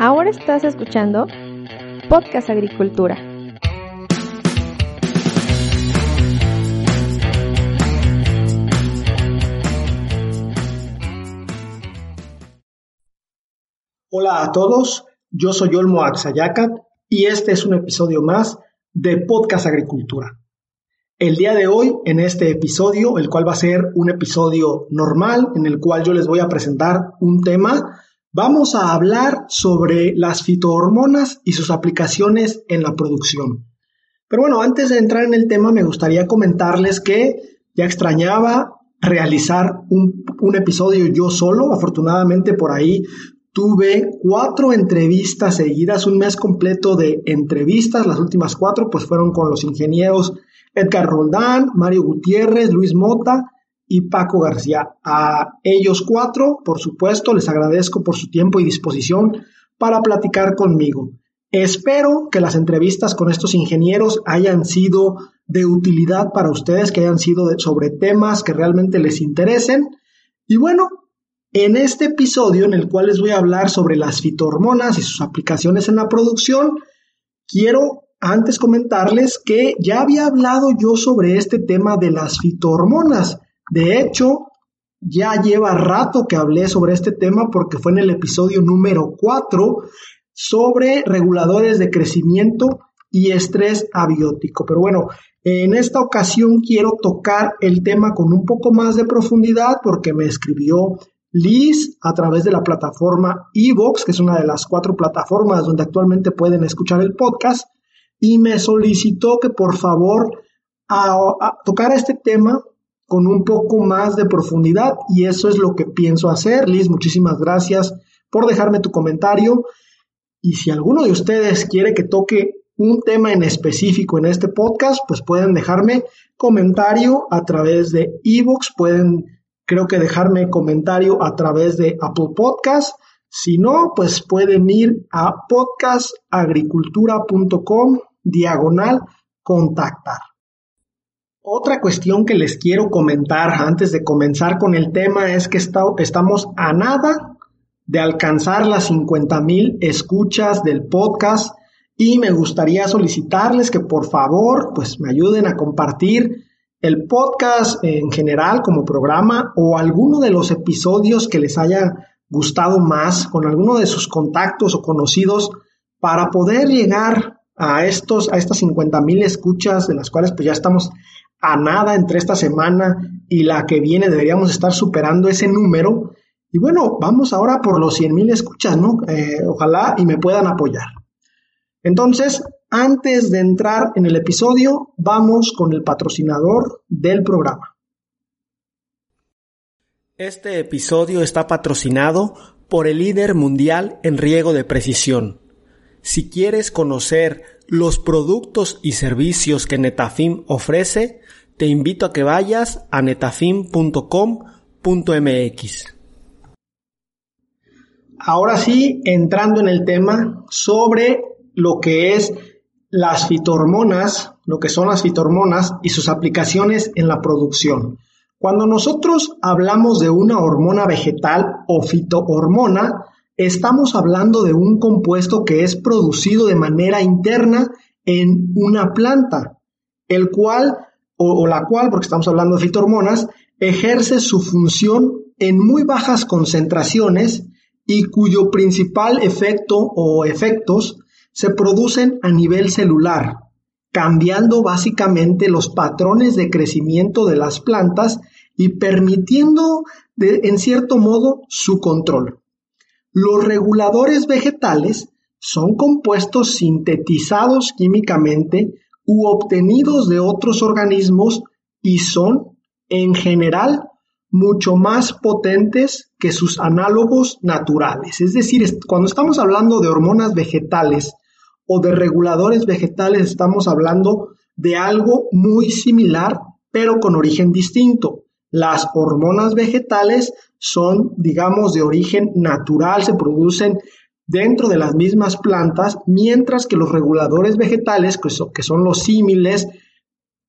Ahora estás escuchando Podcast Agricultura. Hola a todos, yo soy Olmo Axayacat y este es un episodio más de Podcast Agricultura. El día de hoy, en este episodio, el cual va a ser un episodio normal, en el cual yo les voy a presentar un tema, vamos a hablar sobre las fitohormonas y sus aplicaciones en la producción. Pero bueno, antes de entrar en el tema, me gustaría comentarles que ya extrañaba realizar un, episodio yo solo. Afortunadamente por ahí Tuve cuatro entrevistas seguidas, un mes completo de entrevistas. Las últimas cuatro pues fueron con los ingenieros Edgar Roldán, Mario Gutiérrez, Luis Mota y Paco García. A ellos cuatro, por supuesto, les agradezco por su tiempo y disposición para platicar conmigo. Espero que las entrevistas con estos ingenieros hayan sido de utilidad para ustedes, que hayan sido sobre temas que realmente les interesen. Y bueno, en este episodio en el cual les voy a hablar sobre las fitohormonas y sus aplicaciones en la producción, quiero antes comentarles que ya había hablado yo sobre este tema de las fitohormonas. De hecho, ya lleva rato que hablé sobre este tema porque fue en el episodio número 4 sobre reguladores de crecimiento y estrés abiótico. Pero bueno, en esta ocasión quiero tocar el tema con un poco más de profundidad porque me escribió Liz a través de la plataforma Evox, que es una de las cuatro plataformas donde actualmente pueden escuchar el podcast, y me solicitó que por favor a, tocara este tema con un poco más de profundidad y eso es lo que pienso hacer. Liz, muchísimas gracias por dejarme tu comentario y si alguno de ustedes quiere que toque un tema en específico en este podcast, pues pueden dejarme comentario a través de Evox, pueden creo que dejarme comentario a través de Apple Podcast. Si no, pues pueden ir a podcastagricultura.com diagonal contactar. Otra cuestión que les quiero comentar antes de comenzar con el tema es que estamos a nada de alcanzar las 50 mil escuchas del podcast y me gustaría solicitarles que por favor pues me ayuden a compartir el podcast en general como programa o alguno de los episodios que les haya gustado más con alguno de sus contactos o conocidos para poder llegar a estos a estas 50 mil escuchas de las cuales pues ya estamos a nada entre esta semana y la que viene deberíamos estar superando ese número y bueno vamos ahora por los 100 mil escuchas no eh, ojalá y me puedan apoyar entonces antes de entrar en el episodio, vamos con el patrocinador del programa. Este episodio está patrocinado por el líder mundial en riego de precisión. Si quieres conocer los productos y servicios que Netafim ofrece, te invito a que vayas a netafim.com.mx. Ahora sí, entrando en el tema sobre lo que es las fitohormonas, lo que son las fitohormonas y sus aplicaciones en la producción. Cuando nosotros hablamos de una hormona vegetal o fitohormona, estamos hablando de un compuesto que es producido de manera interna en una planta, el cual, o, la cual, porque estamos hablando de fitohormonas, ejerce su función en muy bajas concentraciones y cuyo principal efecto o efectos se producen a nivel celular, cambiando básicamente los patrones de crecimiento de las plantas y permitiendo en cierto modo su control. Los reguladores vegetales son compuestos sintetizados químicamente u obtenidos de otros organismos y son, en general, mucho más potentes que sus análogos naturales. Es decir, cuando estamos hablando de hormonas vegetales o de reguladores vegetales estamos hablando de algo muy similar, pero con origen distinto. Las hormonas vegetales son, digamos, de origen natural, se producen dentro de las mismas plantas, mientras que los reguladores vegetales, que son, los símiles,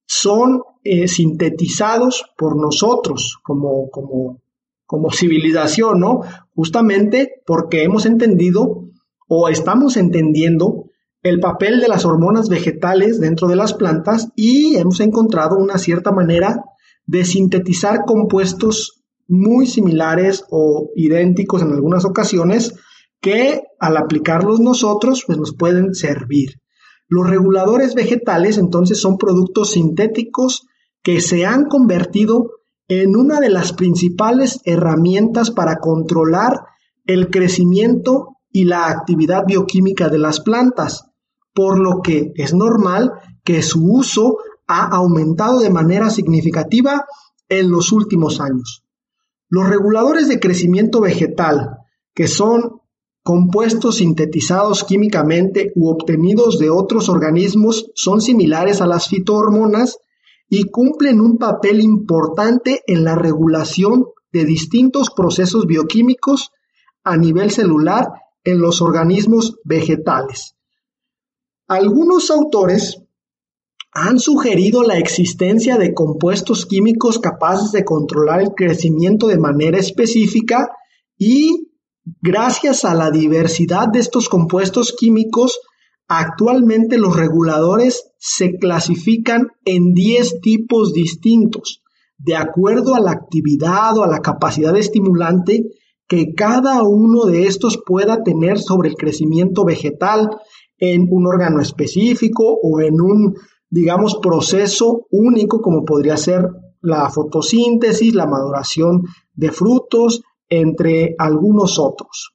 son eh, sintetizados por nosotros como, como, como civilización, ¿no? Justamente porque hemos entendido o estamos entendiendo el papel de las hormonas vegetales dentro de las plantas y hemos encontrado una cierta manera de sintetizar compuestos muy similares o idénticos en algunas ocasiones que al aplicarlos nosotros pues nos pueden servir. Los reguladores vegetales entonces son productos sintéticos que se han convertido en una de las principales herramientas para controlar el crecimiento y la actividad bioquímica de las plantas, por lo que es normal que su uso ha aumentado de manera significativa en los últimos años. Los reguladores de crecimiento vegetal, que son compuestos sintetizados químicamente u obtenidos de otros organismos, son similares a las fitohormonas y cumplen un papel importante en la regulación de distintos procesos bioquímicos a nivel celular en los organismos vegetales. Algunos autores han sugerido la existencia de compuestos químicos capaces de controlar el crecimiento de manera específica y gracias a la diversidad de estos compuestos químicos, actualmente los reguladores se clasifican en 10 tipos distintos, de acuerdo a la actividad o a la capacidad estimulante que cada uno de estos pueda tener sobre el crecimiento vegetal en un órgano específico o en un digamos, proceso único como podría ser la fotosíntesis, la maduración de frutos, entre algunos otros.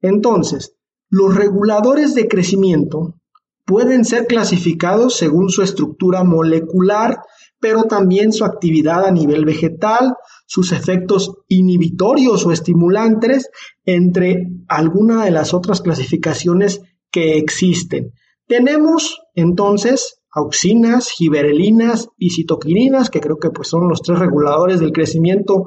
Entonces, los reguladores de crecimiento pueden ser clasificados según su estructura molecular, pero también su actividad a nivel vegetal, sus efectos inhibitorios o estimulantes, entre alguna de las otras clasificaciones que existen. Tenemos entonces auxinas, giberelinas y citoquininas, que creo que pues, son los tres reguladores del crecimiento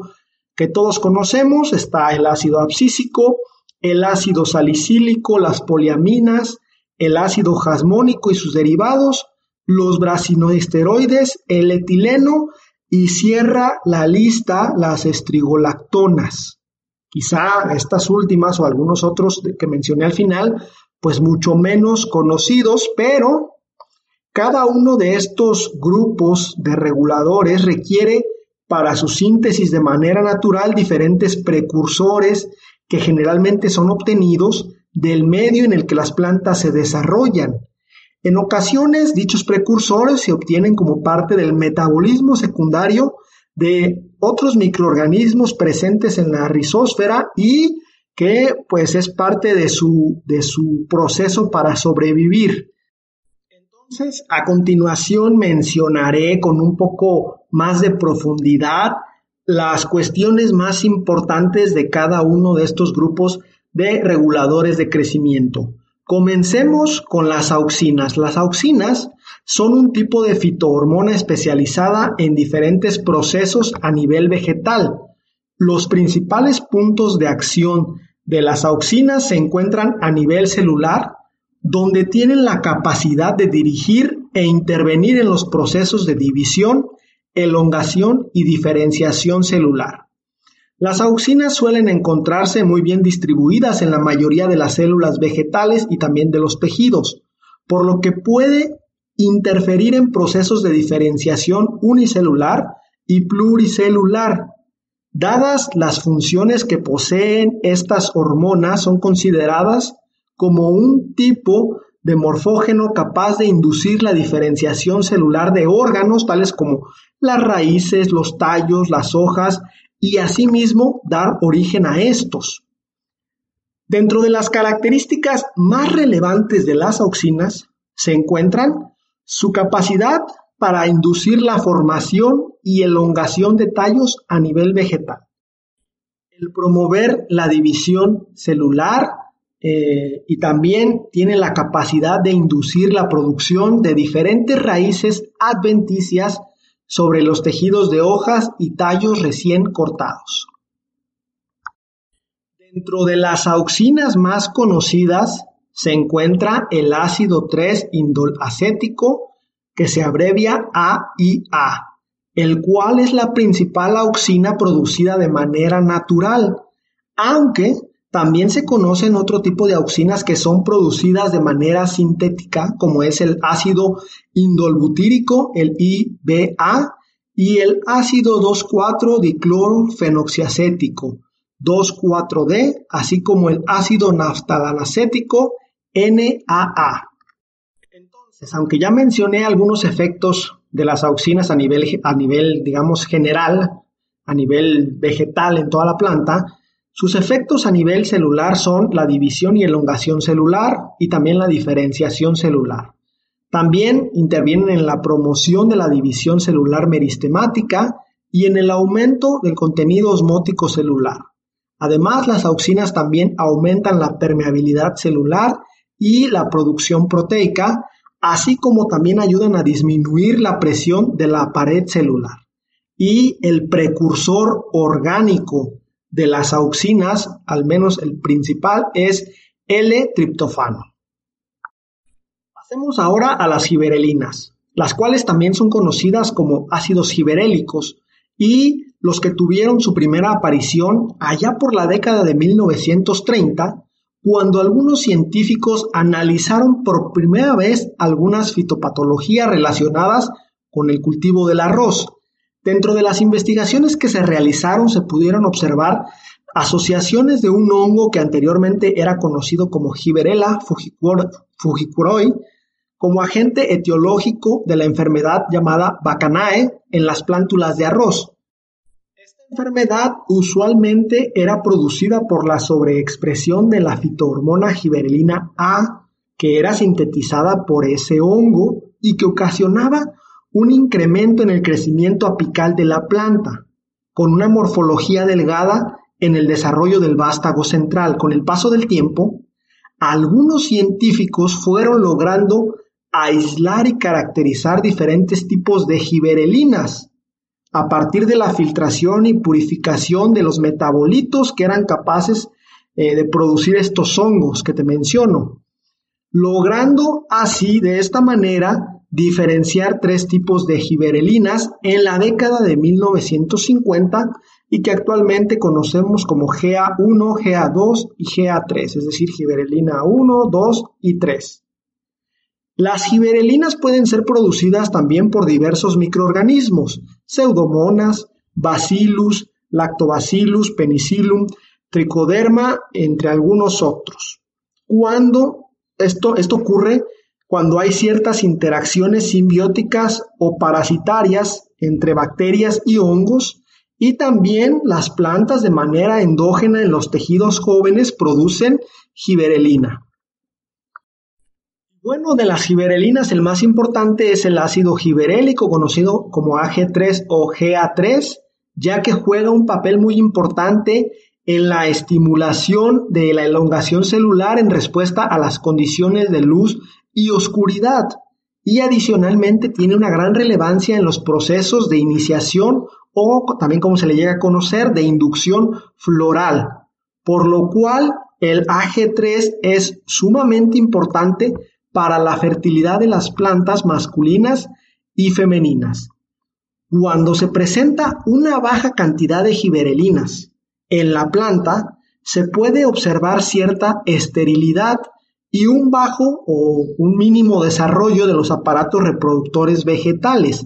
que todos conocemos. Está el ácido abscísico, el ácido salicílico, las poliaminas, el ácido jasmónico y sus derivados, los brasinoesteroides, el etileno y cierra la lista las estrigolactonas. Quizá estas últimas o algunos otros que mencioné al final, pues mucho menos conocidos, pero cada uno de estos grupos de reguladores requiere para su síntesis de manera natural diferentes precursores que generalmente son obtenidos del medio en el que las plantas se desarrollan. En ocasiones dichos precursores se obtienen como parte del metabolismo secundario de otros microorganismos presentes en la rizósfera y que pues es parte de su, de su proceso para sobrevivir. Entonces, a continuación mencionaré con un poco más de profundidad las cuestiones más importantes de cada uno de estos grupos de reguladores de crecimiento. Comencemos con las auxinas. Las auxinas son un tipo de fitohormona especializada en diferentes procesos a nivel vegetal. Los principales puntos de acción de las auxinas se encuentran a nivel celular, donde tienen la capacidad de dirigir e intervenir en los procesos de división, elongación y diferenciación celular. Las auxinas suelen encontrarse muy bien distribuidas en la mayoría de las células vegetales y también de los tejidos, por lo que puede interferir en procesos de diferenciación unicelular y pluricelular. Dadas las funciones que poseen estas hormonas son consideradas como un tipo de morfógeno capaz de inducir la diferenciación celular de órganos tales como las raíces, los tallos, las hojas y asimismo dar origen a estos. Dentro de las características más relevantes de las auxinas se encuentran su capacidad para inducir la formación y elongación de tallos a nivel vegetal, el promover la división celular eh, y también tiene la capacidad de inducir la producción de diferentes raíces adventicias sobre los tejidos de hojas y tallos recién cortados. Dentro de las auxinas más conocidas se encuentra el ácido 3-indolacético, que se abrevia AIA, el cual es la principal auxina producida de manera natural, aunque También se conocen otro tipo de auxinas que son producidas de manera sintética, como es el ácido indolbutírico, el IBA, y el ácido 2,4-diclorofenoxiacético, 2,4-D, así como el ácido naftalacético, NAA. Entonces, aunque ya mencioné algunos efectos de las auxinas a nivel, a nivel, digamos, general, a nivel vegetal en toda la planta, sus efectos a nivel celular son la división y elongación celular y también la diferenciación celular. También intervienen en la promoción de la división celular meristemática y en el aumento del contenido osmótico celular. Además, las auxinas también aumentan la permeabilidad celular y la producción proteica, así como también ayudan a disminuir la presión de la pared celular. Y el precursor orgánico de las auxinas, al menos el principal, es L-triptofano. Pasemos ahora a las giberelinas, las cuales también son conocidas como ácidos giberélicos y los que tuvieron su primera aparición allá por la década de 1930, cuando algunos científicos analizaron por primera vez algunas fitopatologías relacionadas con el cultivo del arroz, Dentro de las investigaciones que se realizaron se pudieron observar asociaciones de un hongo que anteriormente era conocido como Giberella fujicuroi como agente etiológico de la enfermedad llamada Bacanae en las plántulas de arroz. Esta enfermedad usualmente era producida por la sobreexpresión de la fitohormona giberelina A, que era sintetizada por ese hongo y que ocasionaba un incremento en el crecimiento apical de la planta, con una morfología delgada en el desarrollo del vástago central. Con el paso del tiempo, algunos científicos fueron logrando aislar y caracterizar diferentes tipos de giberelinas a partir de la filtración y purificación de los metabolitos que eran capaces eh, de producir estos hongos que te menciono, logrando así de esta manera diferenciar tres tipos de giberelinas en la década de 1950 y que actualmente conocemos como GA1, GA2 y GA3, es decir, giberelina 1, 2 y 3. Las giberelinas pueden ser producidas también por diversos microorganismos, pseudomonas, bacillus, lactobacillus, penicillum, tricoderma, entre algunos otros. Cuando esto, esto ocurre cuando hay ciertas interacciones simbióticas o parasitarias entre bacterias y hongos y también las plantas de manera endógena en los tejidos jóvenes producen giberelina. Bueno, de las giberelinas el más importante es el ácido giberélico conocido como AG3 o GA3, ya que juega un papel muy importante en la estimulación de la elongación celular en respuesta a las condiciones de luz y oscuridad y adicionalmente tiene una gran relevancia en los procesos de iniciación o también como se le llega a conocer de inducción floral, por lo cual el AG3 es sumamente importante para la fertilidad de las plantas masculinas y femeninas. Cuando se presenta una baja cantidad de giberelinas en la planta, se puede observar cierta esterilidad y un bajo o un mínimo desarrollo de los aparatos reproductores vegetales.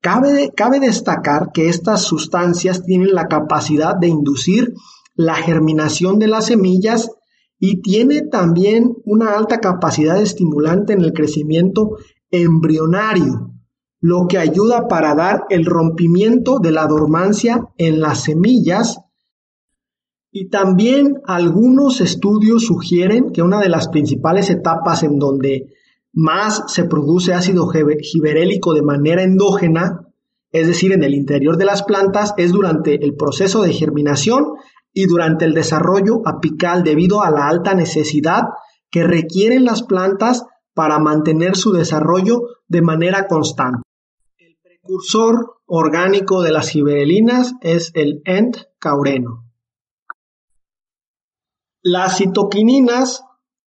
Cabe, destacar que estas sustancias tienen la capacidad de inducir la germinación de las semillas y tiene también una alta capacidad estimulante en el crecimiento embrionario, lo que ayuda para dar el rompimiento de la dormancia en las semillas y también algunos estudios sugieren que una de las principales etapas en donde más se produce ácido giberélico de manera endógena, es decir, en el interior de las plantas, es durante el proceso de germinación y durante el desarrollo apical debido a la alta necesidad que requieren las plantas para mantener su desarrollo de manera constante. El precursor orgánico de las giberelinas es el Ent-caureno. Las citoquininas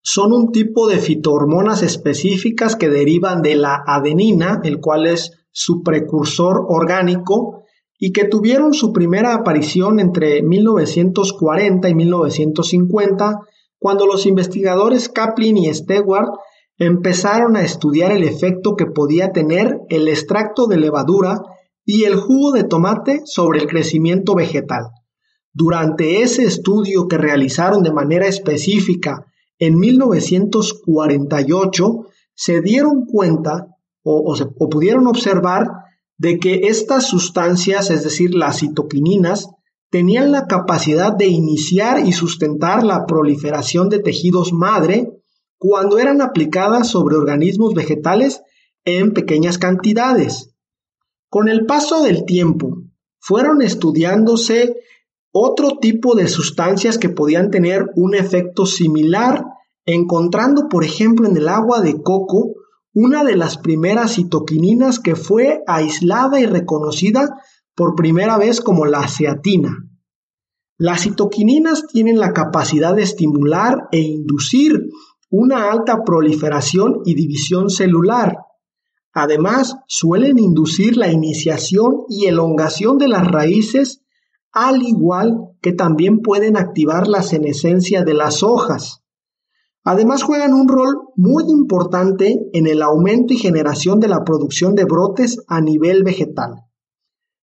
son un tipo de fitohormonas específicas que derivan de la adenina, el cual es su precursor orgánico, y que tuvieron su primera aparición entre 1940 y 1950, cuando los investigadores Kaplan y Stewart empezaron a estudiar el efecto que podía tener el extracto de levadura y el jugo de tomate sobre el crecimiento vegetal. Durante ese estudio que realizaron de manera específica en 1948, se dieron cuenta o, o pudieron observar de que estas sustancias, es decir, las citoquininas, tenían la capacidad de iniciar y sustentar la proliferación de tejidos madre cuando eran aplicadas sobre organismos vegetales en pequeñas cantidades. Con el paso del tiempo, fueron estudiándose otro tipo de sustancias que podían tener un efecto similar, encontrando, por ejemplo, en el agua de coco una de las primeras citoquininas que fue aislada y reconocida por primera vez como la ceatina. Las citoquininas tienen la capacidad de estimular e inducir una alta proliferación y división celular. Además, suelen inducir la iniciación y elongación de las raíces, al igual que también pueden activar la senescencia de las hojas. Además juegan un rol muy importante en el aumento y generación de la producción de brotes a nivel vegetal.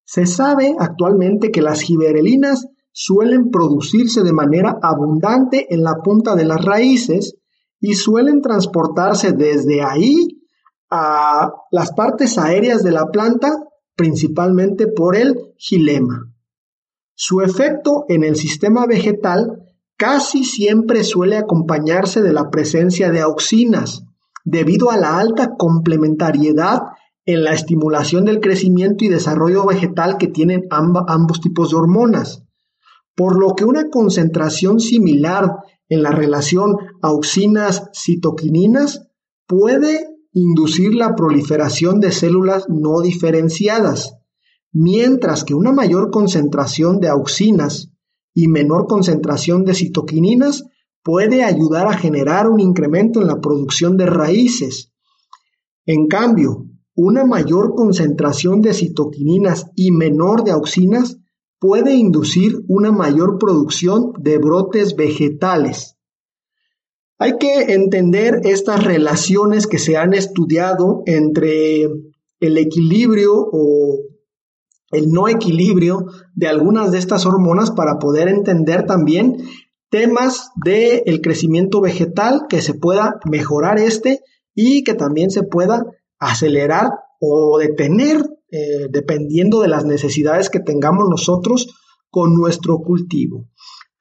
Se sabe actualmente que las giberelinas suelen producirse de manera abundante en la punta de las raíces y suelen transportarse desde ahí a las partes aéreas de la planta, principalmente por el gilema. Su efecto en el sistema vegetal casi siempre suele acompañarse de la presencia de auxinas, debido a la alta complementariedad en la estimulación del crecimiento y desarrollo vegetal que tienen ambos tipos de hormonas, por lo que una concentración similar en la relación auxinas-citoquininas puede inducir la proliferación de células no diferenciadas, mientras que una mayor concentración de auxinas y menor concentración de citoquininas puede ayudar a generar un incremento en la producción de raíces. En cambio, una mayor concentración de citoquininas y menor de auxinas puede inducir una mayor producción de brotes vegetales. Hay que entender estas relaciones que se han estudiado entre el equilibrio o el no equilibrio de algunas de estas hormonas para poder entender también temas del crecimiento vegetal, que se pueda mejorar este y que también se pueda acelerar o detener eh, dependiendo de las necesidades que tengamos nosotros con nuestro cultivo.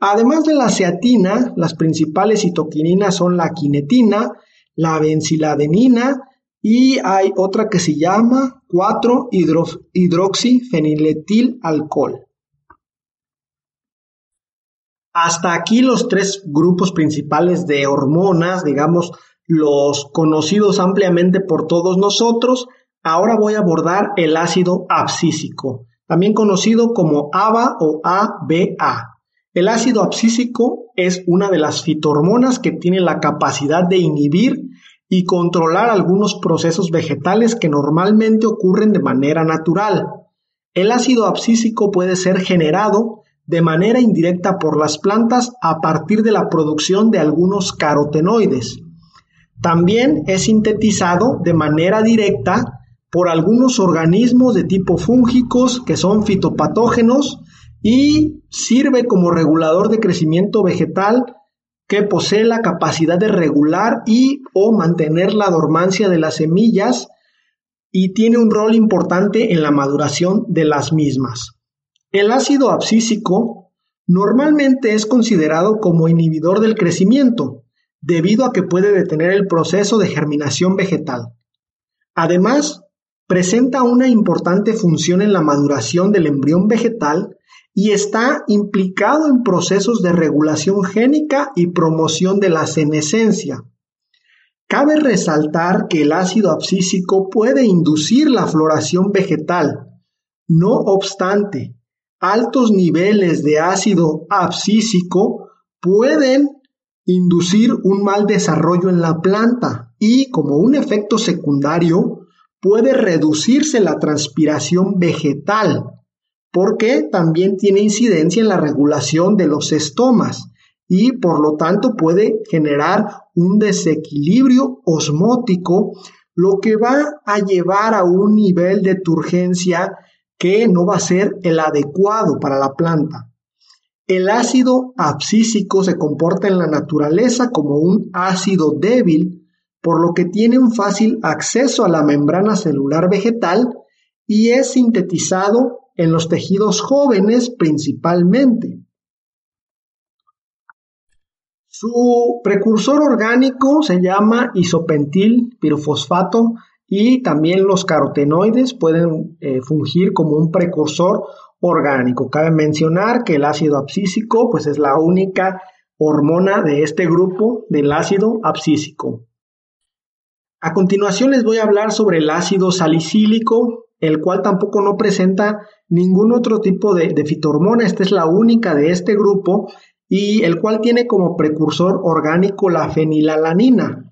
Además de la ceatina, las principales citoquininas son la quinetina, la benciladenina y hay otra que se llama 4-hidroxifeniletil-alcohol. Hasta aquí los tres grupos principales de hormonas, digamos, los conocidos ampliamente por todos nosotros. Ahora voy a abordar el ácido abscísico, también conocido como ABA o ABA. El ácido abscísico es una de las fitohormonas que tiene la capacidad de inhibir y controlar algunos procesos vegetales que normalmente ocurren de manera natural. El ácido abscísico puede ser generado de manera indirecta por las plantas a partir de la producción de algunos carotenoides. También es sintetizado de manera directa por algunos organismos de tipo fúngicos que son fitopatógenos y sirve como regulador de crecimiento vegetal que posee la capacidad de regular y o mantener la dormancia de las semillas y tiene un rol importante en la maduración de las mismas. El ácido abscísico normalmente es considerado como inhibidor del crecimiento, debido a que puede detener el proceso de germinación vegetal. Además, presenta una importante función en la maduración del embrión vegetal y está implicado en procesos de regulación génica y promoción de la senescencia. Cabe resaltar que el ácido abscísico puede inducir la floración vegetal. No obstante, altos niveles de ácido abscísico pueden inducir un mal desarrollo en la planta y, como un efecto secundario, puede reducirse la transpiración vegetal, porque también tiene incidencia en la regulación de los estomas y por lo tanto puede generar un desequilibrio osmótico, lo que va a llevar a un nivel de turgencia que no va a ser el adecuado para la planta. El ácido abscísico se comporta en la naturaleza como un ácido débil, por lo que tiene un fácil acceso a la membrana celular vegetal y es sintetizado en los tejidos jóvenes principalmente. Su precursor orgánico se llama isopentil pirofosfato y también los carotenoides pueden eh, fungir como un precursor orgánico. Cabe mencionar que el ácido abscísico pues es la única hormona de este grupo del ácido abscísico. A continuación les voy a hablar sobre el ácido salicílico, el cual tampoco no presenta ningún otro tipo de, de fitohormona. Esta es la única de este grupo y el cual tiene como precursor orgánico la fenilalanina.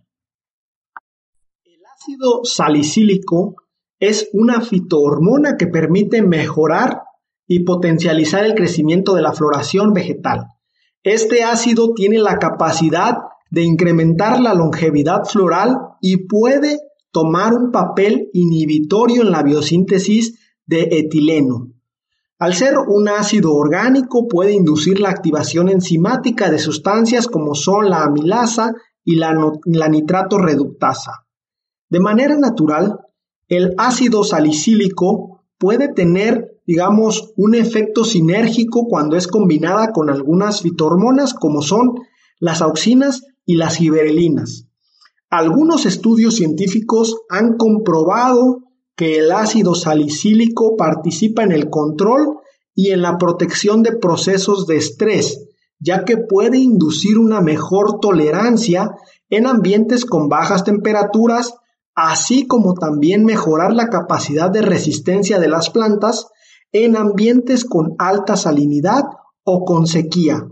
El ácido salicílico es una fitohormona que permite mejorar y potencializar el crecimiento de la floración vegetal. Este ácido tiene la capacidad de incrementar la longevidad floral y puede tomar un papel inhibitorio en la biosíntesis de etileno. Al ser un ácido orgánico puede inducir la activación enzimática de sustancias como son la amilasa y la, nitrato reductasa. De manera natural, el ácido salicílico puede tener digamos, un efecto sinérgico cuando es combinada con algunas fitohormonas como son las auxinas y las giberelinas. Algunos estudios científicos han comprobado que el ácido salicílico participa en el control y en la protección de procesos de estrés, ya que puede inducir una mejor tolerancia en ambientes con bajas temperaturas, así como también mejorar la capacidad de resistencia de las plantas en ambientes con alta salinidad o con sequía.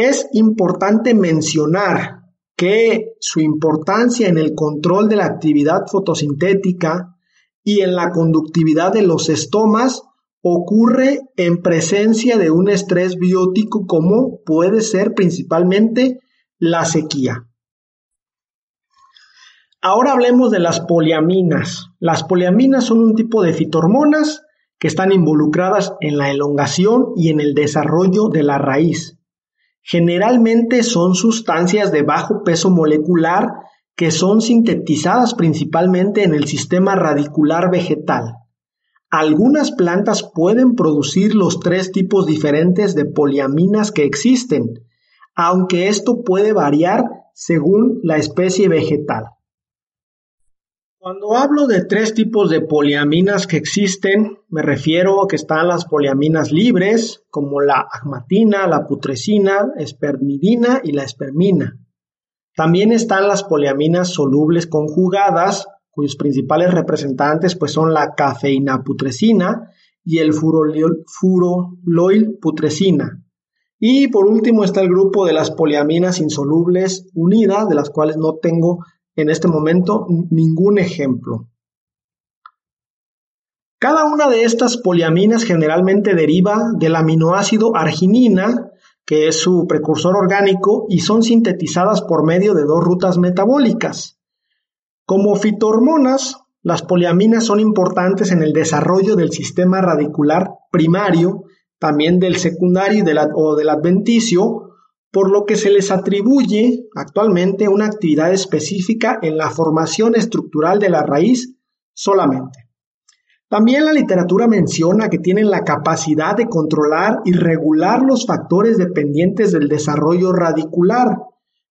Es importante mencionar que su importancia en el control de la actividad fotosintética y en la conductividad de los estomas ocurre en presencia de un estrés biótico como puede ser principalmente la sequía. Ahora hablemos de las poliaminas. Las poliaminas son un tipo de fitohormonas que están involucradas en la elongación y en el desarrollo de la raíz. Generalmente son sustancias de bajo peso molecular que son sintetizadas principalmente en el sistema radicular vegetal. Algunas plantas pueden producir los tres tipos diferentes de poliaminas que existen, aunque esto puede variar según la especie vegetal. Cuando hablo de tres tipos de poliaminas que existen, me refiero a que están las poliaminas libres, como la agmatina, la putrescina, espermidina y la espermina. También están las poliaminas solubles conjugadas, cuyos principales representantes pues, son la cafeína putrescina y el furoloil putrescina. Y por último está el grupo de las poliaminas insolubles unidas, de las cuales no tengo en este momento ningún ejemplo. Cada una de estas poliaminas generalmente deriva del aminoácido arginina, que es su precursor orgánico, y son sintetizadas por medio de dos rutas metabólicas. Como fitohormonas, las poliaminas son importantes en el desarrollo del sistema radicular primario, también del secundario o del adventicio, por lo que se les atribuye actualmente una actividad específica en la formación estructural de la raíz solamente. También la literatura menciona que tienen la capacidad de controlar y regular los factores dependientes del desarrollo radicular,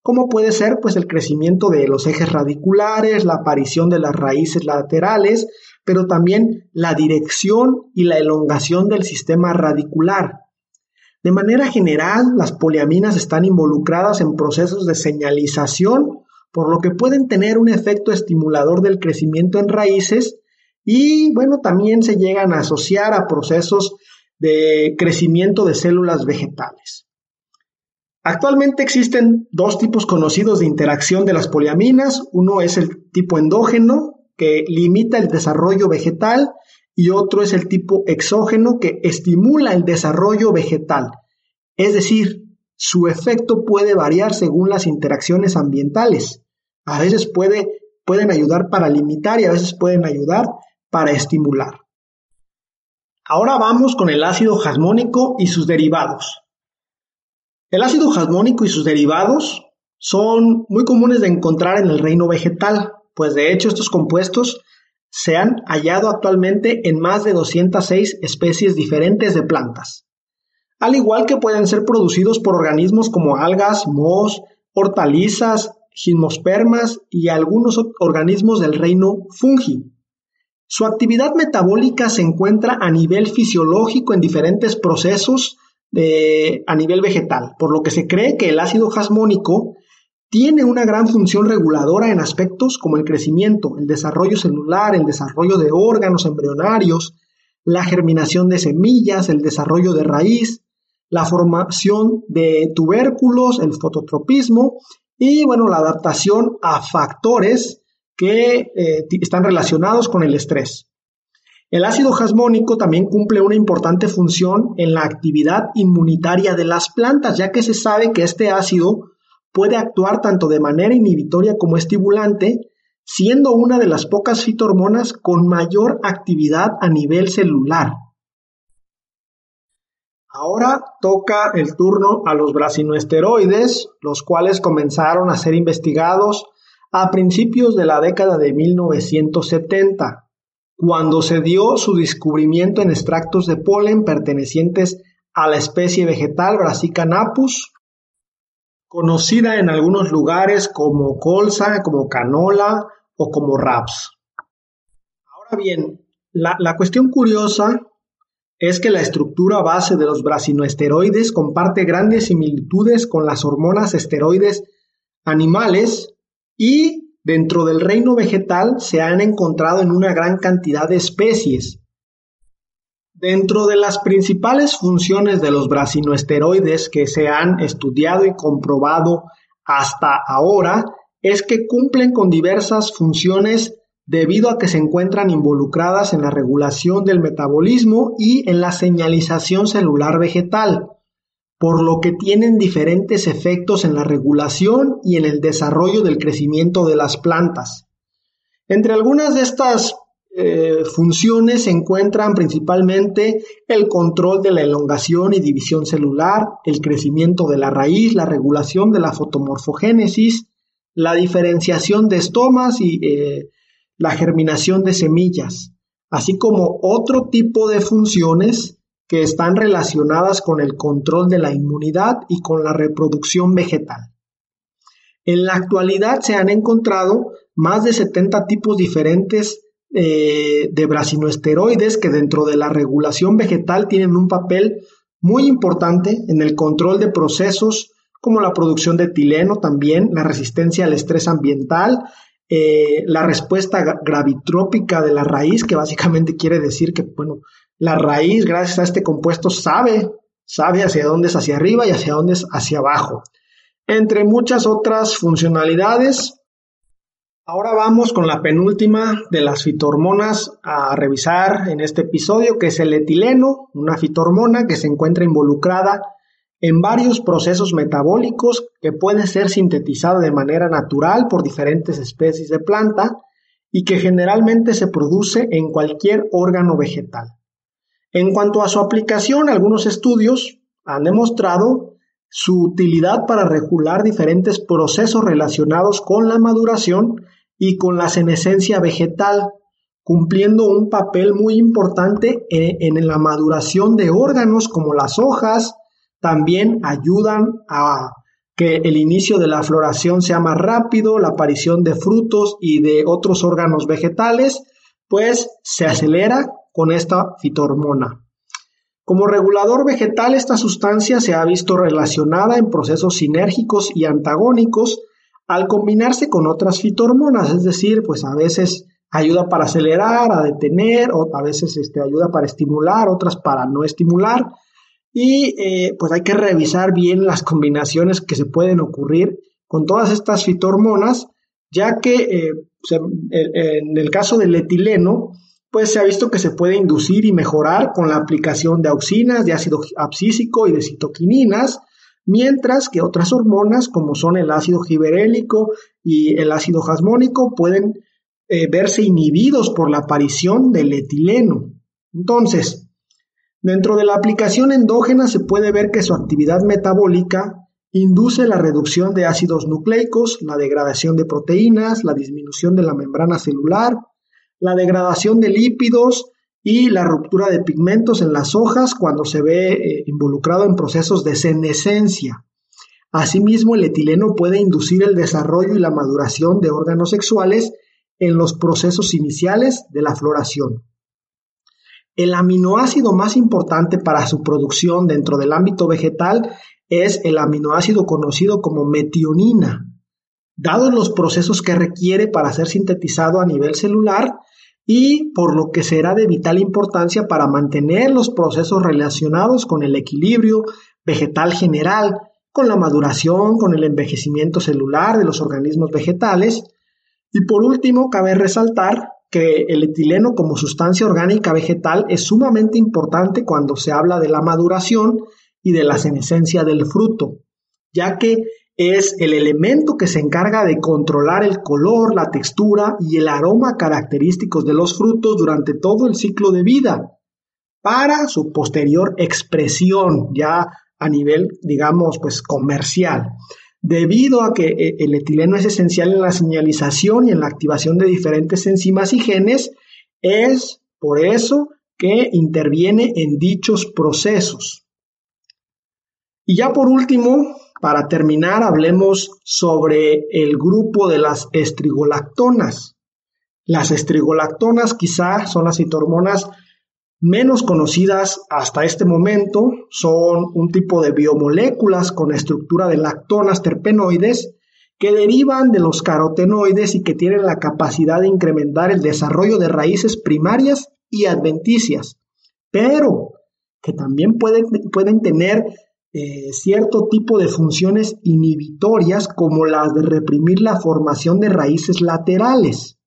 como puede ser pues el crecimiento de los ejes radiculares, la aparición de las raíces laterales, pero también la dirección y la elongación del sistema radicular. De manera general, las poliaminas están involucradas en procesos de señalización, por lo que pueden tener un efecto estimulador del crecimiento en raíces y, bueno, también se llegan a asociar a procesos de crecimiento de células vegetales. Actualmente existen dos tipos conocidos de interacción de las poliaminas. Uno es el tipo endógeno, que limita el desarrollo vegetal, y otro es el tipo exógeno que estimula el desarrollo vegetal. Es decir, su efecto puede variar según las interacciones ambientales. A veces puede, pueden ayudar para limitar y a veces pueden ayudar para estimular. Ahora vamos con el ácido jasmónico y sus derivados. El ácido jasmónico y sus derivados son muy comunes de encontrar en el reino vegetal, pues de hecho estos compuestos se han hallado actualmente en más de 206 especies diferentes de plantas, al igual que pueden ser producidos por organismos como algas, mohos, hortalizas, gimnospermas y algunos organismos del reino fungi. Su actividad metabólica se encuentra a nivel fisiológico en diferentes procesos a nivel vegetal, por lo que se cree que el ácido jasmónico tiene una gran función reguladora en aspectos como el crecimiento, el desarrollo celular, el desarrollo de órganos embrionarios, la germinación de semillas, el desarrollo de raíz, la formación de tubérculos, el fototropismo y bueno, la adaptación a factores que eh, están relacionados con el estrés. El ácido jasmónico también cumple una importante función en la actividad inmunitaria de las plantas, ya que se sabe que este ácido puede actuar tanto de manera inhibitoria como estimulante, siendo una de las pocas fitohormonas con mayor actividad a nivel celular. Ahora toca el turno a los brasinoesteroides, los cuales comenzaron a ser investigados a principios de la década de 1970, cuando se dio su descubrimiento en extractos de polen pertenecientes a la especie vegetal Brassica napus, conocida en algunos lugares como colza, como canola o como raps. Ahora bien, la, cuestión curiosa es que la estructura base de los brasinoesteroides comparte grandes similitudes con las hormonas esteroides animales y dentro del reino vegetal se han encontrado en una gran cantidad de especies. Dentro de las principales funciones de los brasinoesteroides que se han estudiado y comprobado hasta ahora es que cumplen con diversas funciones debido a que se encuentran involucradas en la regulación del metabolismo y en la señalización celular vegetal por lo que tienen diferentes efectos en la regulación y en el desarrollo del crecimiento de las plantas. Entre algunas de estas eh, funciones se encuentran principalmente el control de la elongación y división celular, el crecimiento de la raíz, la regulación de la fotomorfogénesis, la diferenciación de estomas y eh, la germinación de semillas, así como otro tipo de funciones que están relacionadas con el control de la inmunidad y con la reproducción vegetal. En la actualidad se han encontrado más de 70 tipos diferentes eh, de brasinoesteroides que dentro de la regulación vegetal tienen un papel muy importante en el control de procesos como la producción de etileno también, la resistencia al estrés ambiental, eh, la respuesta gravitrópica de la raíz, que básicamente quiere decir que, bueno, la raíz, gracias a este compuesto, sabe, sabe hacia dónde es hacia arriba y hacia dónde es hacia abajo. Entre muchas otras funcionalidades. Ahora vamos con la penúltima de las fitohormonas a revisar en este episodio, que es el etileno, una fitohormona que se encuentra involucrada en varios procesos metabólicos que puede ser sintetizada de manera natural por diferentes especies de planta y que generalmente se produce en cualquier órgano vegetal. En cuanto a su aplicación, algunos estudios han demostrado su utilidad para regular diferentes procesos relacionados con la maduración y con la senescencia vegetal, cumpliendo un papel muy importante en, la maduración de órganos como las hojas, también ayudan a que el inicio de la floración sea más rápido, la aparición de frutos y de otros órganos vegetales, pues se acelera con esta fitohormona. Como regulador vegetal, esta sustancia se ha visto relacionada en procesos sinérgicos y antagónicos al combinarse con otras fitohormonas, es decir, pues a veces ayuda para acelerar, a detener, o a veces este, ayuda para estimular, otras para no estimular. Y eh, pues hay que revisar bien las combinaciones que se pueden ocurrir con todas estas fitohormonas, ya que eh, en el caso del etileno, pues se ha visto que se puede inducir y mejorar con la aplicación de auxinas, de ácido abscísico y de citoquininas, mientras que otras hormonas como son el ácido giberélico y el ácido jasmónico pueden eh, verse inhibidos por la aparición del etileno. Entonces, dentro de la aplicación endógena se puede ver que su actividad metabólica induce la reducción de ácidos nucleicos, la degradación de proteínas, la disminución de la membrana celular, la degradación de lípidos, y la ruptura de pigmentos en las hojas cuando se ve eh, involucrado en procesos de senescencia. Asimismo, el etileno puede inducir el desarrollo y la maduración de órganos sexuales en los procesos iniciales de la floración. El aminoácido más importante para su producción dentro del ámbito vegetal es el aminoácido conocido como metionina. Dados los procesos que requiere para ser sintetizado a nivel celular, y por lo que será de vital importancia para mantener los procesos relacionados con el equilibrio vegetal general, con la maduración, con el envejecimiento celular de los organismos vegetales. Y por último, cabe resaltar que el etileno como sustancia orgánica vegetal es sumamente importante cuando se habla de la maduración y de la senescencia del fruto, ya que es el elemento que se encarga de controlar el color, la textura y el aroma característicos de los frutos durante todo el ciclo de vida para su posterior expresión ya a nivel, digamos, pues comercial. Debido a que eh, el etileno es esencial en la señalización y en la activación de diferentes enzimas y genes, es por eso que interviene en dichos procesos. Y ya por último, para terminar, hablemos sobre el grupo de las estrigolactonas. Las estrigolactonas quizá son las citormonas menos conocidas hasta este momento. Son un tipo de biomoléculas con estructura de lactonas terpenoides que derivan de los carotenoides y que tienen la capacidad de incrementar el desarrollo de raíces primarias y adventicias, pero que también pueden, pueden tener eh, cierto tipo de funciones inhibitorias como las de reprimir la formación de raíces laterales.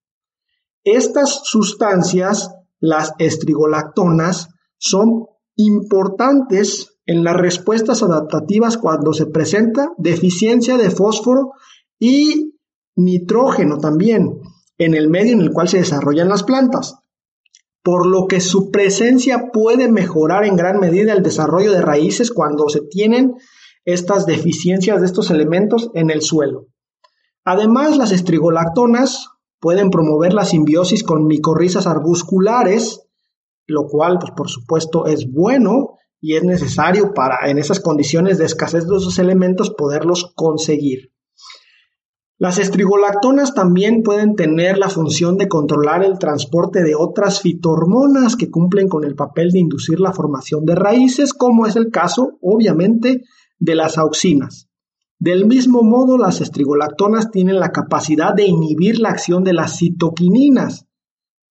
Estas sustancias, las estrigolactonas, son importantes en las respuestas adaptativas cuando se presenta deficiencia de fósforo y nitrógeno también en el medio en el cual se desarrollan las plantas por lo que su presencia puede mejorar en gran medida el desarrollo de raíces cuando se tienen estas deficiencias de estos elementos en el suelo. Además, las estrigolactonas pueden promover la simbiosis con micorrizas arbusculares, lo cual, pues, por supuesto, es bueno y es necesario para, en esas condiciones de escasez de esos elementos, poderlos conseguir. Las estrigolactonas también pueden tener la función de controlar el transporte de otras fitohormonas que cumplen con el papel de inducir la formación de raíces, como es el caso, obviamente, de las auxinas. Del mismo modo, las estrigolactonas tienen la capacidad de inhibir la acción de las citoquininas.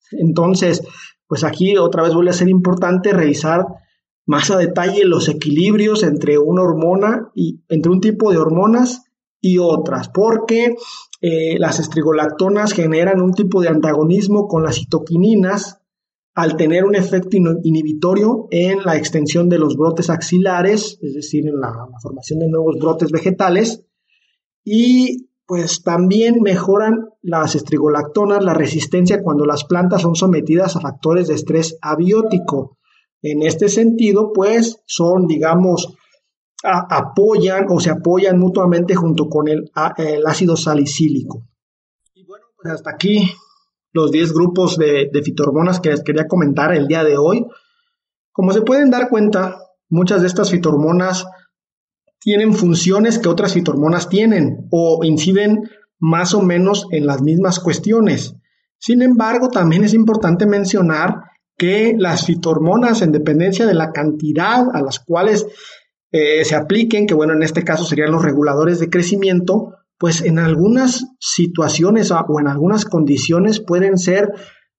Entonces, pues aquí otra vez vuelve a ser importante revisar más a detalle los equilibrios entre una hormona y entre un tipo de hormonas y otras, porque eh, las estrigolactonas generan un tipo de antagonismo con las citoquininas al tener un efecto inhibitorio en la extensión de los brotes axilares, es decir, en la, la formación de nuevos brotes vegetales, y pues también mejoran las estrigolactonas la resistencia cuando las plantas son sometidas a factores de estrés abiótico. En este sentido, pues son, digamos, apoyan o se apoyan mutuamente junto con el, ácido salicílico. Y bueno, pues hasta aquí los 10 grupos de, de fitohormonas que les quería comentar el día de hoy. Como se pueden dar cuenta, muchas de estas fitohormonas tienen funciones que otras fitohormonas tienen o inciden más o menos en las mismas cuestiones. Sin embargo, también es importante mencionar que las fitohormonas, en dependencia de la cantidad a las cuales eh, se apliquen, que bueno, en este caso serían los reguladores de crecimiento, pues en algunas situaciones o en algunas condiciones pueden ser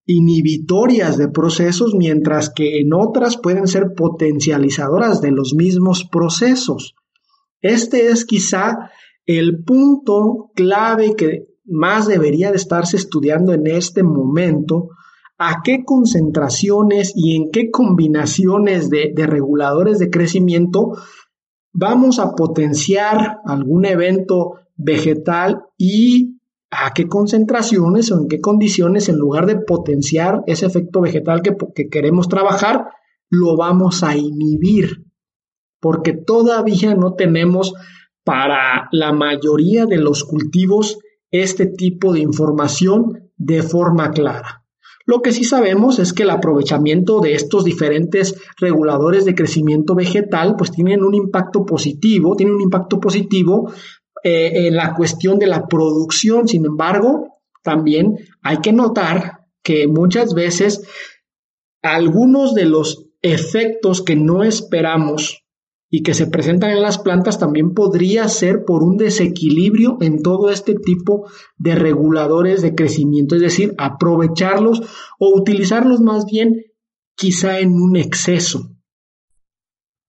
inhibitorias de procesos, mientras que en otras pueden ser potencializadoras de los mismos procesos. Este es quizá el punto clave que más debería de estarse estudiando en este momento a qué concentraciones y en qué combinaciones de reguladores de crecimiento vamos a potenciar algún evento vegetal y a qué concentraciones o en qué condiciones, en lugar de potenciar ese efecto vegetal que, que, queremos trabajar, lo vamos a inhibir. Porque todavía no tenemos para la mayoría de los cultivos este tipo de información de forma clara. Lo que sí sabemos es que el aprovechamiento de estos diferentes reguladores de crecimiento vegetal pues tienen un impacto positivo, tienen un impacto positivo eh, en la cuestión de la producción. Sin embargo, también hay que notar que muchas veces algunos de los efectos que no esperamos y que se presentan en las plantas también podría ser por un desequilibrio en todo este tipo de reguladores de crecimiento, es decir, aprovecharlos o utilizarlos más bien quizá en un exceso.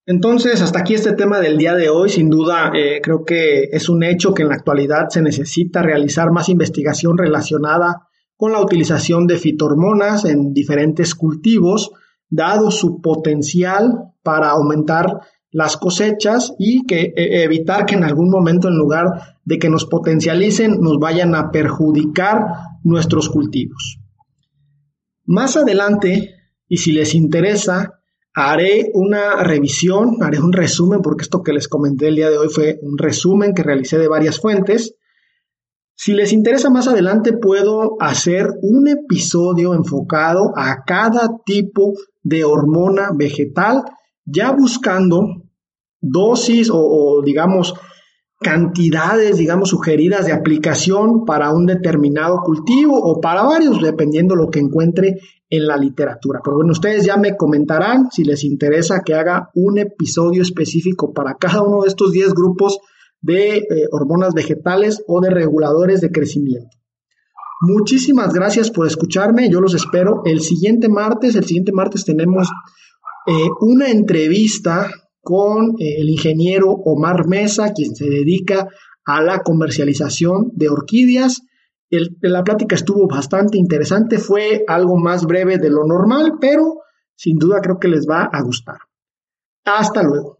Entonces, hasta aquí este tema del día de hoy. Sin duda, eh, creo que es un hecho que en la actualidad se necesita realizar más investigación relacionada con la utilización de fitohormonas en diferentes cultivos, dado su potencial para aumentar las cosechas y que e, evitar que en algún momento en lugar de que nos potencialicen nos vayan a perjudicar nuestros cultivos. Más adelante, y si les interesa, haré una revisión, haré un resumen, porque esto que les comenté el día de hoy fue un resumen que realicé de varias fuentes. Si les interesa más adelante, puedo hacer un episodio enfocado a cada tipo de hormona vegetal ya buscando dosis o, digamos cantidades, digamos, sugeridas de aplicación para un determinado cultivo o para varios, dependiendo lo que encuentre en la literatura. Pero bueno, ustedes ya me comentarán si les interesa que haga un episodio específico para cada uno de estos 10 grupos de eh, hormonas vegetales o de reguladores de crecimiento. Muchísimas gracias por escucharme. Yo los espero el siguiente martes. El siguiente martes tenemos eh, una entrevista con eh, el ingeniero Omar Mesa, quien se dedica a la comercialización de orquídeas. la plática estuvo bastante interesante, fue algo más breve de lo normal, pero sin duda creo que les va a gustar. Hasta luego.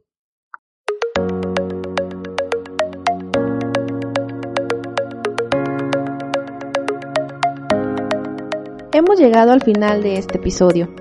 Hemos llegado al final de este episodio.